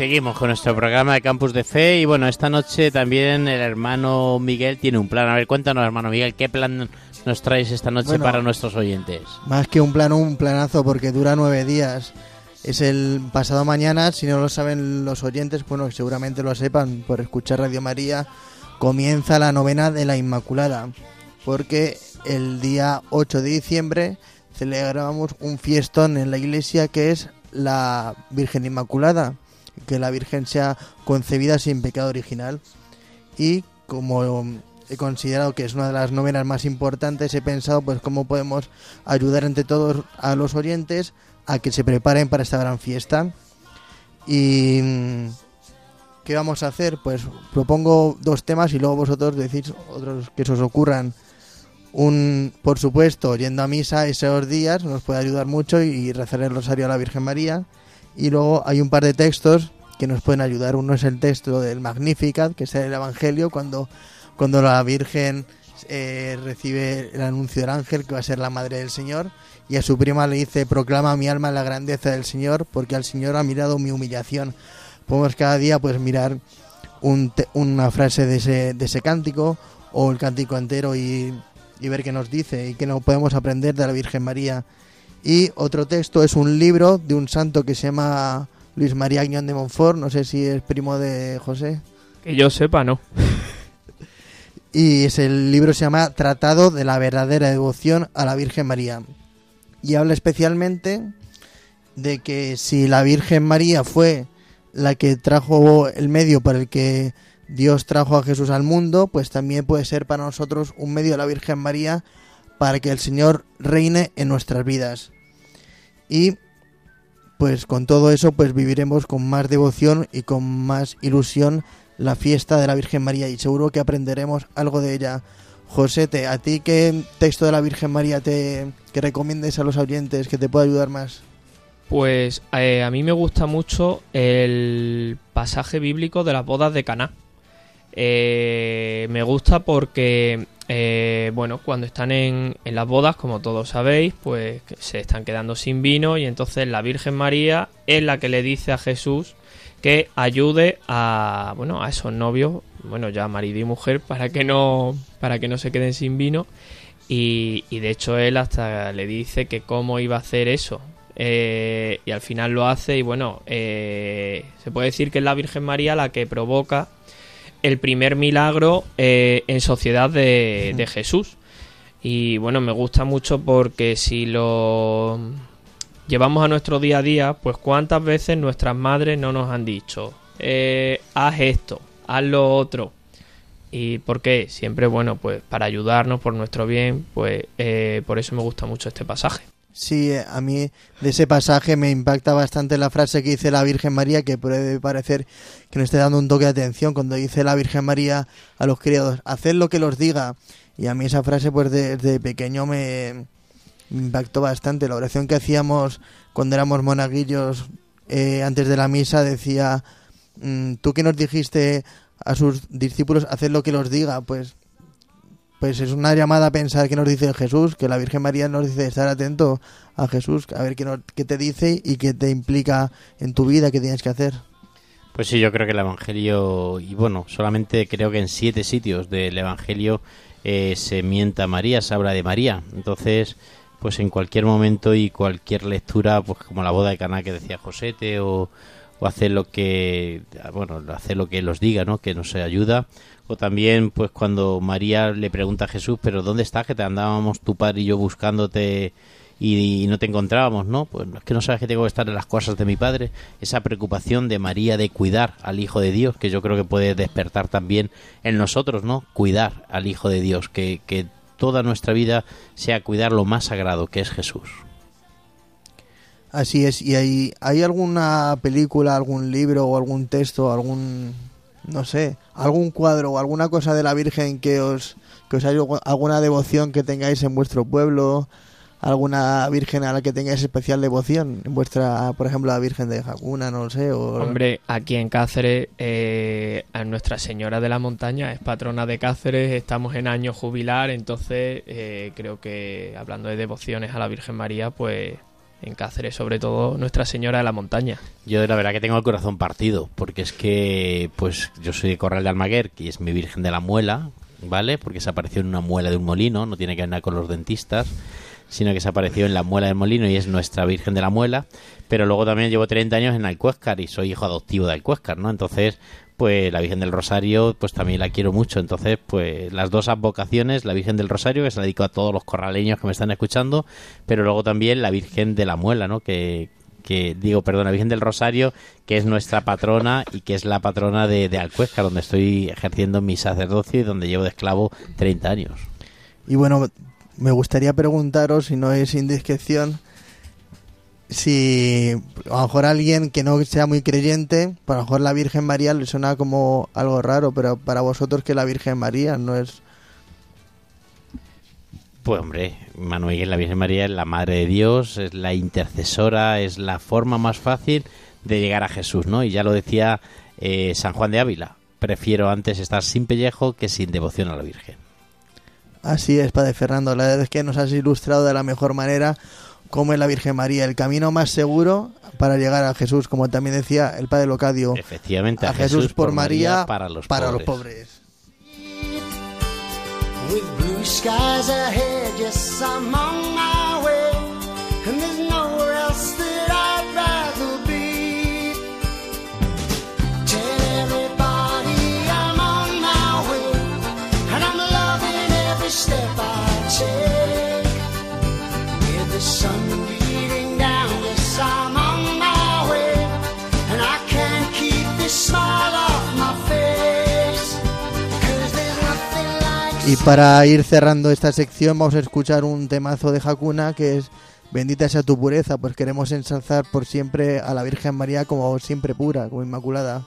Seguimos con nuestro programa de Campus de Fe y bueno, esta noche también el hermano Miguel tiene un plan. A ver, cuéntanos hermano Miguel, ¿qué plan nos traes esta noche Bueno. para nuestros oyentes? Más que un plano, un planazo, porque dura nueve días. Es el pasado mañana, si no lo saben los oyentes, bueno, seguramente lo sepan por escuchar Radio María, comienza la novena de la Inmaculada, porque el día 8 de diciembre celebramos un fiestón en la iglesia que es la Virgen Inmaculada, que la Virgen sea concebida sin pecado original. Y como he considerado que es una de las novenas más importantes, he pensado pues cómo podemos ayudar entre todos a los oyentes a que se preparen para esta gran fiesta. Y mm, ¿qué vamos a hacer? Pues propongo dos temas y luego vosotros decís otros que se os ocurran. un, por supuesto, yendo a misa esos días nos puede ayudar mucho y rezar el rosario a la Virgen María. Y luego hay un par de textos que nos pueden ayudar. Uno es el texto del Magnificat, que es el Evangelio, cuando, cuando la Virgen eh, recibe el anuncio del ángel, que va a ser la madre del Señor, y a su prima le dice, proclama mi alma la grandeza del Señor, porque al Señor ha mirado mi humillación. Podemos cada día pues mirar una frase de ese, de ese cántico o el cántico entero y, y ver qué nos dice y qué nos podemos aprender de la Virgen María. Y otro texto es un libro de un santo que se llama Luis María Aguillón de Montfort, no sé si es primo de José. Que yo sepa, no. Y es el libro se llama Tratado de la verdadera devoción a la Virgen María. Y habla especialmente de que si la Virgen María fue la que trajo el medio por el que Dios trajo a Jesús al mundo, pues también puede ser para nosotros un medio de la Virgen María para que el Señor reine en nuestras vidas. Y pues con todo eso pues viviremos con más devoción y con más ilusión la fiesta de la Virgen María y seguro que aprenderemos algo de ella. Josete, ¿a ti qué texto de la Virgen María te que recomiendes a los oyentes que te pueda ayudar más? Pues eh, a mí me gusta mucho el pasaje bíblico de las bodas de Caná. Eh, me gusta porque, eh, bueno, cuando están en, las bodas, como todos sabéis, pues se están quedando sin vino y entonces la Virgen María es la que le dice a Jesús que ayude a, bueno, a esos novios, bueno, ya marido y mujer, para que no, para que no se queden sin vino. Y, y de hecho él hasta le dice que cómo iba a hacer eso. Eh, y al final lo hace y bueno, eh, se puede decir que es la Virgen María la que provoca el primer milagro eh, en sociedad de, de Jesús. Y bueno, me gusta mucho porque si lo llevamos a nuestro día a día, pues cuántas veces nuestras madres no nos han dicho, eh, haz esto, haz lo otro. ¿Y por qué? Siempre, bueno, pues para ayudarnos por nuestro bien, pues eh, por eso me gusta mucho este pasaje. Sí, a mí de ese pasaje me impacta bastante la frase que dice la Virgen María, que puede parecer que no esté dando un toque de atención cuando dice la Virgen María a los criados, haced lo que los diga. Y a mí esa frase, pues desde pequeño me, me impactó bastante. La oración que hacíamos cuando éramos monaguillos eh, antes de la misa decía, mm, tú que nos dijiste a sus discípulos, haced lo que los diga, pues pues es una llamada a pensar qué nos dice Jesús, que la Virgen María nos dice estar atento a Jesús, a ver qué, nos- qué te dice y qué te implica en tu vida, qué tienes que hacer. Pues sí, yo creo que el Evangelio, y bueno, solamente creo que en siete sitios del Evangelio eh, se mienta María, se habla de María. Entonces, pues en cualquier momento y cualquier lectura, pues como la boda de Caná que decía Josete, o, o hacer lo que, bueno, hacer lo que él os diga, ¿no? Que nos ayuda. O también, pues cuando María le pregunta a Jesús, pero ¿dónde estás? Que te andábamos tu padre y yo buscándote y, y no te encontrábamos, ¿no? Pues es que no sabes que tengo que estar en las cosas de mi padre. Esa preocupación de María de cuidar al Hijo de Dios, que yo creo que puede despertar también en nosotros, ¿no? Cuidar al Hijo de Dios, que, que toda nuestra vida sea cuidar lo más sagrado, que es Jesús. Así es, y hay, hay alguna película, algún libro o algún texto, algún, no sé, algún cuadro o alguna cosa de la Virgen que os, que os haya alguna devoción que tengáis en vuestro pueblo, alguna Virgen a la que tengáis especial devoción, vuestra, por ejemplo, la Virgen de Jacuna, no lo sé, o... Hombre, aquí en Cáceres, eh, a Nuestra Señora de la Montaña es patrona de Cáceres, estamos en año jubilar, entonces eh, creo que hablando de devociones a la Virgen María, pues en Cáceres sobre todo Nuestra Señora de la Montaña. Yo la verdad que tengo el corazón partido, porque es que, pues yo soy de Corral de Almaguer, que es mi Virgen de la Muela, ¿vale? Porque se apareció en una muela de un molino, no tiene que ver nada con los dentistas, sino que se apareció en la muela del molino y es nuestra Virgen de la Muela. Pero luego también llevo 30 años en Alcuéscar y soy hijo adoptivo de Alcuéscar, ¿no? Entonces, pues la Virgen del Rosario, pues también la quiero mucho. Entonces, pues las dos advocaciones, la Virgen del Rosario, que se la dedico a todos los corraleños que me están escuchando, pero luego también la Virgen de la Muela, ¿no? Que, que digo, perdón, la Virgen del Rosario, que es nuestra patrona y que es la patrona de, de donde estoy ejerciendo mi sacerdocio y donde llevo de esclavo 30 años. Y bueno, me gustaría preguntaros, si no es indiscreción, si a lo mejor alguien que no sea muy creyente, pues a lo mejor la Virgen María le suena como algo raro, pero para vosotros que la Virgen María no es... Pues hombre, Manuel, la Virgen María es la Madre de Dios, es la intercesora, es la forma más fácil de llegar a Jesús, ¿no? Y ya lo decía eh, San Juan de Ávila, prefiero antes estar sin pellejo que sin devoción a la Virgen. Así es, Padre Fernando, la verdad es que nos has ilustrado de la mejor manera cómo es la Virgen María, el camino más seguro para llegar a Jesús, como también decía el Padre Locadio. Efectivamente, a, Jesús, por María, para los para pobres. los pobres. With blue skies ahead, yes, I'm on my para ir cerrando esta sección vamos a escuchar un temazo de Hakuna que es Bendita sea tu pureza, pues queremos ensalzar por siempre a la Virgen María como siempre pura, como inmaculada.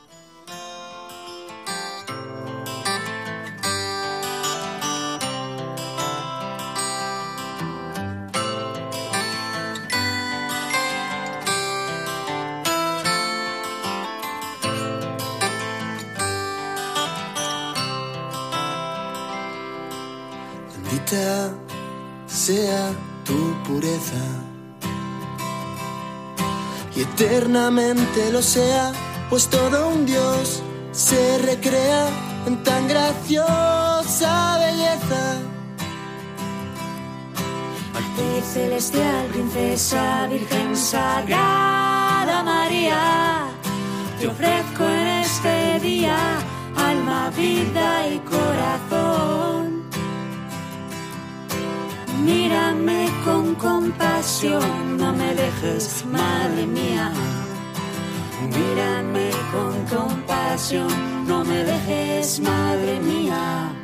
Eternamente lo sea, pues todo un Dios se recrea en tan graciosa belleza. Arte celestial, princesa, virgen sagrada María, te ofrezco en este día alma, vida y corazón. Mírame con compasión, no me dejes, madre mía. Mírame con compasión, no me dejes, madre mía.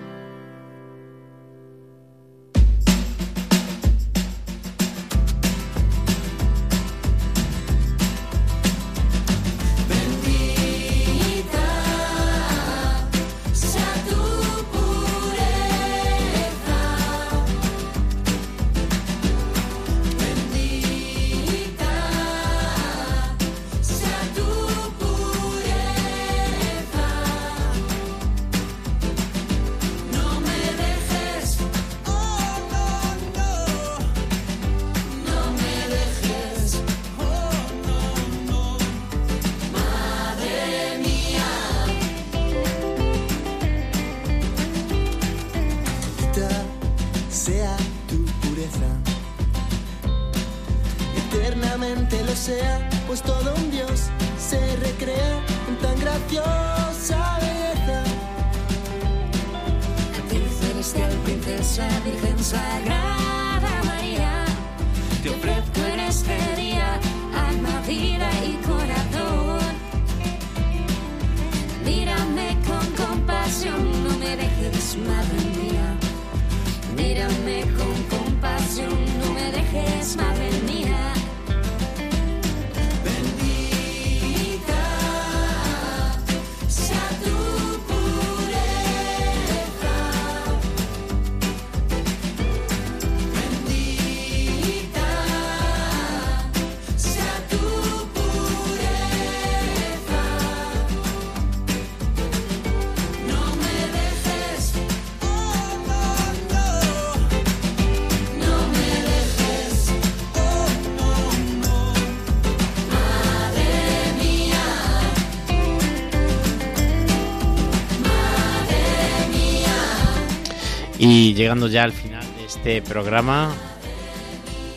Llegando ya al final de este programa,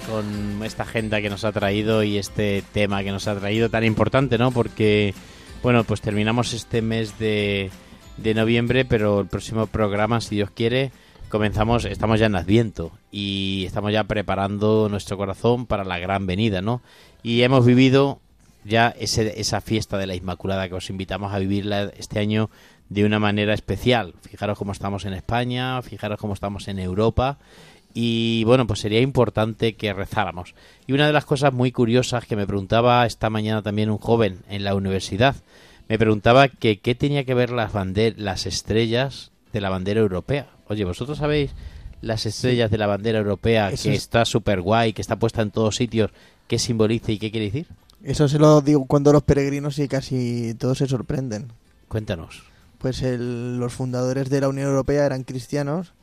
con esta agenda que nos ha traído y este tema que nos ha traído tan importante, ¿no? Porque, bueno, pues terminamos este mes de, noviembre, pero el próximo programa, si Dios quiere, comenzamos, estamos ya en Adviento y estamos ya preparando nuestro corazón para la gran venida, ¿no? Y hemos vivido ya ese, esa fiesta de la Inmaculada que os invitamos a vivirla este año de una manera especial. Fijaros cómo estamos en España, fijaros cómo estamos en Europa y bueno, pues sería importante que rezáramos. Y una de las cosas muy curiosas que me preguntaba esta mañana también un joven en la universidad, me preguntaba que qué tenía que ver las bander las estrellas de la bandera europea. Oye, vosotros sabéis las estrellas de la bandera europea, Eso que es- está súper guay, que está puesta en todos sitios, qué simboliza y qué quiere decir? Eso se lo digo cuando los peregrinos y casi todos se sorprenden. Cuéntanos. Pues el- los fundadores de la Unión Europea eran cristianos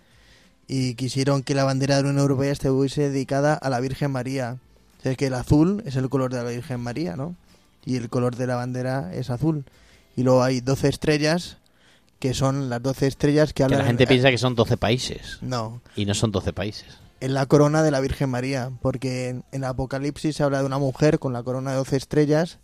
y quisieron que la bandera de la Unión Europea estuviese dedicada a la Virgen María. O sea, que el azul es el color de la Virgen María, ¿no? Y el color de la bandera es azul. Y luego hay 12 estrellas, que son las 12 estrellas que Que hablan... la gente en- piensa que son 12 países No, y no son 12 países. en la corona de la Virgen María, porque en, en Apocalipsis se habla de una mujer con la corona de 12 estrellas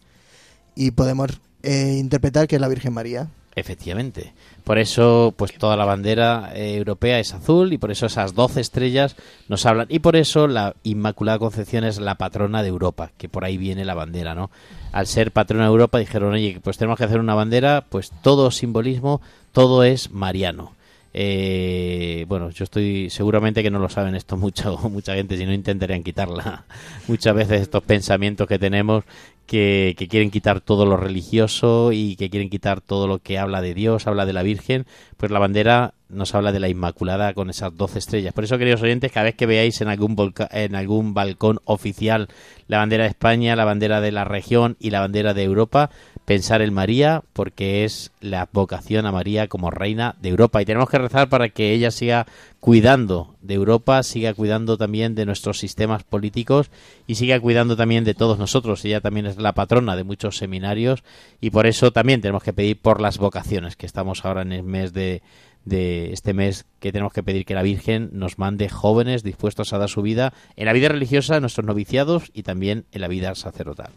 y podemos eh, interpretar que es la Virgen María. Efectivamente. Por eso, pues toda la bandera eh, europea es azul y por eso esas 12 estrellas nos hablan. Y por eso la Inmaculada Concepción es la patrona de Europa, que por ahí viene la bandera, ¿no? Al ser patrona de Europa dijeron, oye, pues tenemos que hacer una bandera, pues todo simbolismo, todo es mariano. Eh, bueno, yo estoy seguramente que no lo saben esto mucho, mucha gente, si no intentarían quitarla. Muchas veces estos pensamientos que tenemos que, que quieren quitar todo lo religioso y que quieren quitar todo lo que habla de Dios, habla de la Virgen, pues la bandera nos habla de la Inmaculada con esas 12 estrellas. Por eso, queridos oyentes, cada vez que veáis en algún, en algún balcón oficial la bandera de España, la bandera de la región y la bandera de Europa, pensar en María porque es la vocación a María como reina de Europa y tenemos que rezar para que ella siga cuidando de Europa, siga cuidando también de nuestros sistemas políticos y siga cuidando también de todos nosotros. Ella también es la patrona de muchos seminarios y por eso también tenemos que pedir por las vocaciones, que estamos ahora en el mes de, de este mes que tenemos que pedir que la Virgen nos mande jóvenes dispuestos a dar su vida en la vida religiosa, en nuestros noviciados y también en la vida sacerdotal.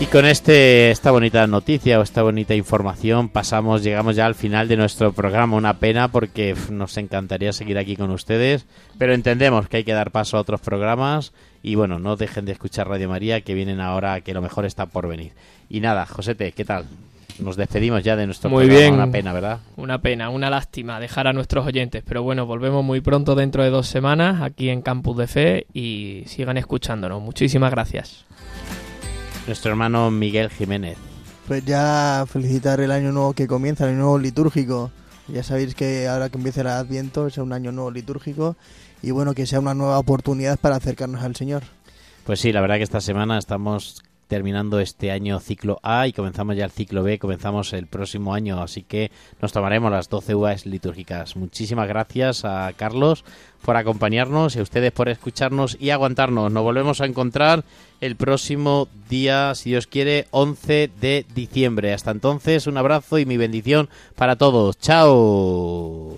Y con este esta bonita noticia o esta bonita información pasamos, llegamos ya al final de nuestro programa. Una pena porque nos encantaría seguir aquí con ustedes, pero entendemos que hay que dar paso a otros programas y bueno, no dejen de escuchar Radio María que vienen ahora que lo mejor está por venir. Y nada, Josete, ¿qué tal? Nos despedimos ya de nuestro Muy programa. bien. Una pena, ¿verdad? Una pena, una lástima dejar a nuestros oyentes, pero bueno, volvemos muy pronto dentro de dos semanas aquí en Campus de Fe y sigan escuchándonos. Muchísimas gracias. Nuestro hermano Miguel Jiménez. Pues ya felicitar el año nuevo que comienza, el año nuevo litúrgico. Ya sabéis que ahora que empieza el Adviento es un año nuevo litúrgico y bueno, que sea una nueva oportunidad para acercarnos al Señor. Pues sí, la verdad que esta semana estamos terminando este año ciclo A y comenzamos ya el ciclo B, comenzamos el próximo año, así que nos tomaremos las 12 uvas litúrgicas. Muchísimas gracias a Carlos por acompañarnos y a ustedes por escucharnos y aguantarnos. Nos volvemos a encontrar el próximo día, si Dios quiere, 11 de diciembre. Hasta entonces, un abrazo y mi bendición para todos. Chao.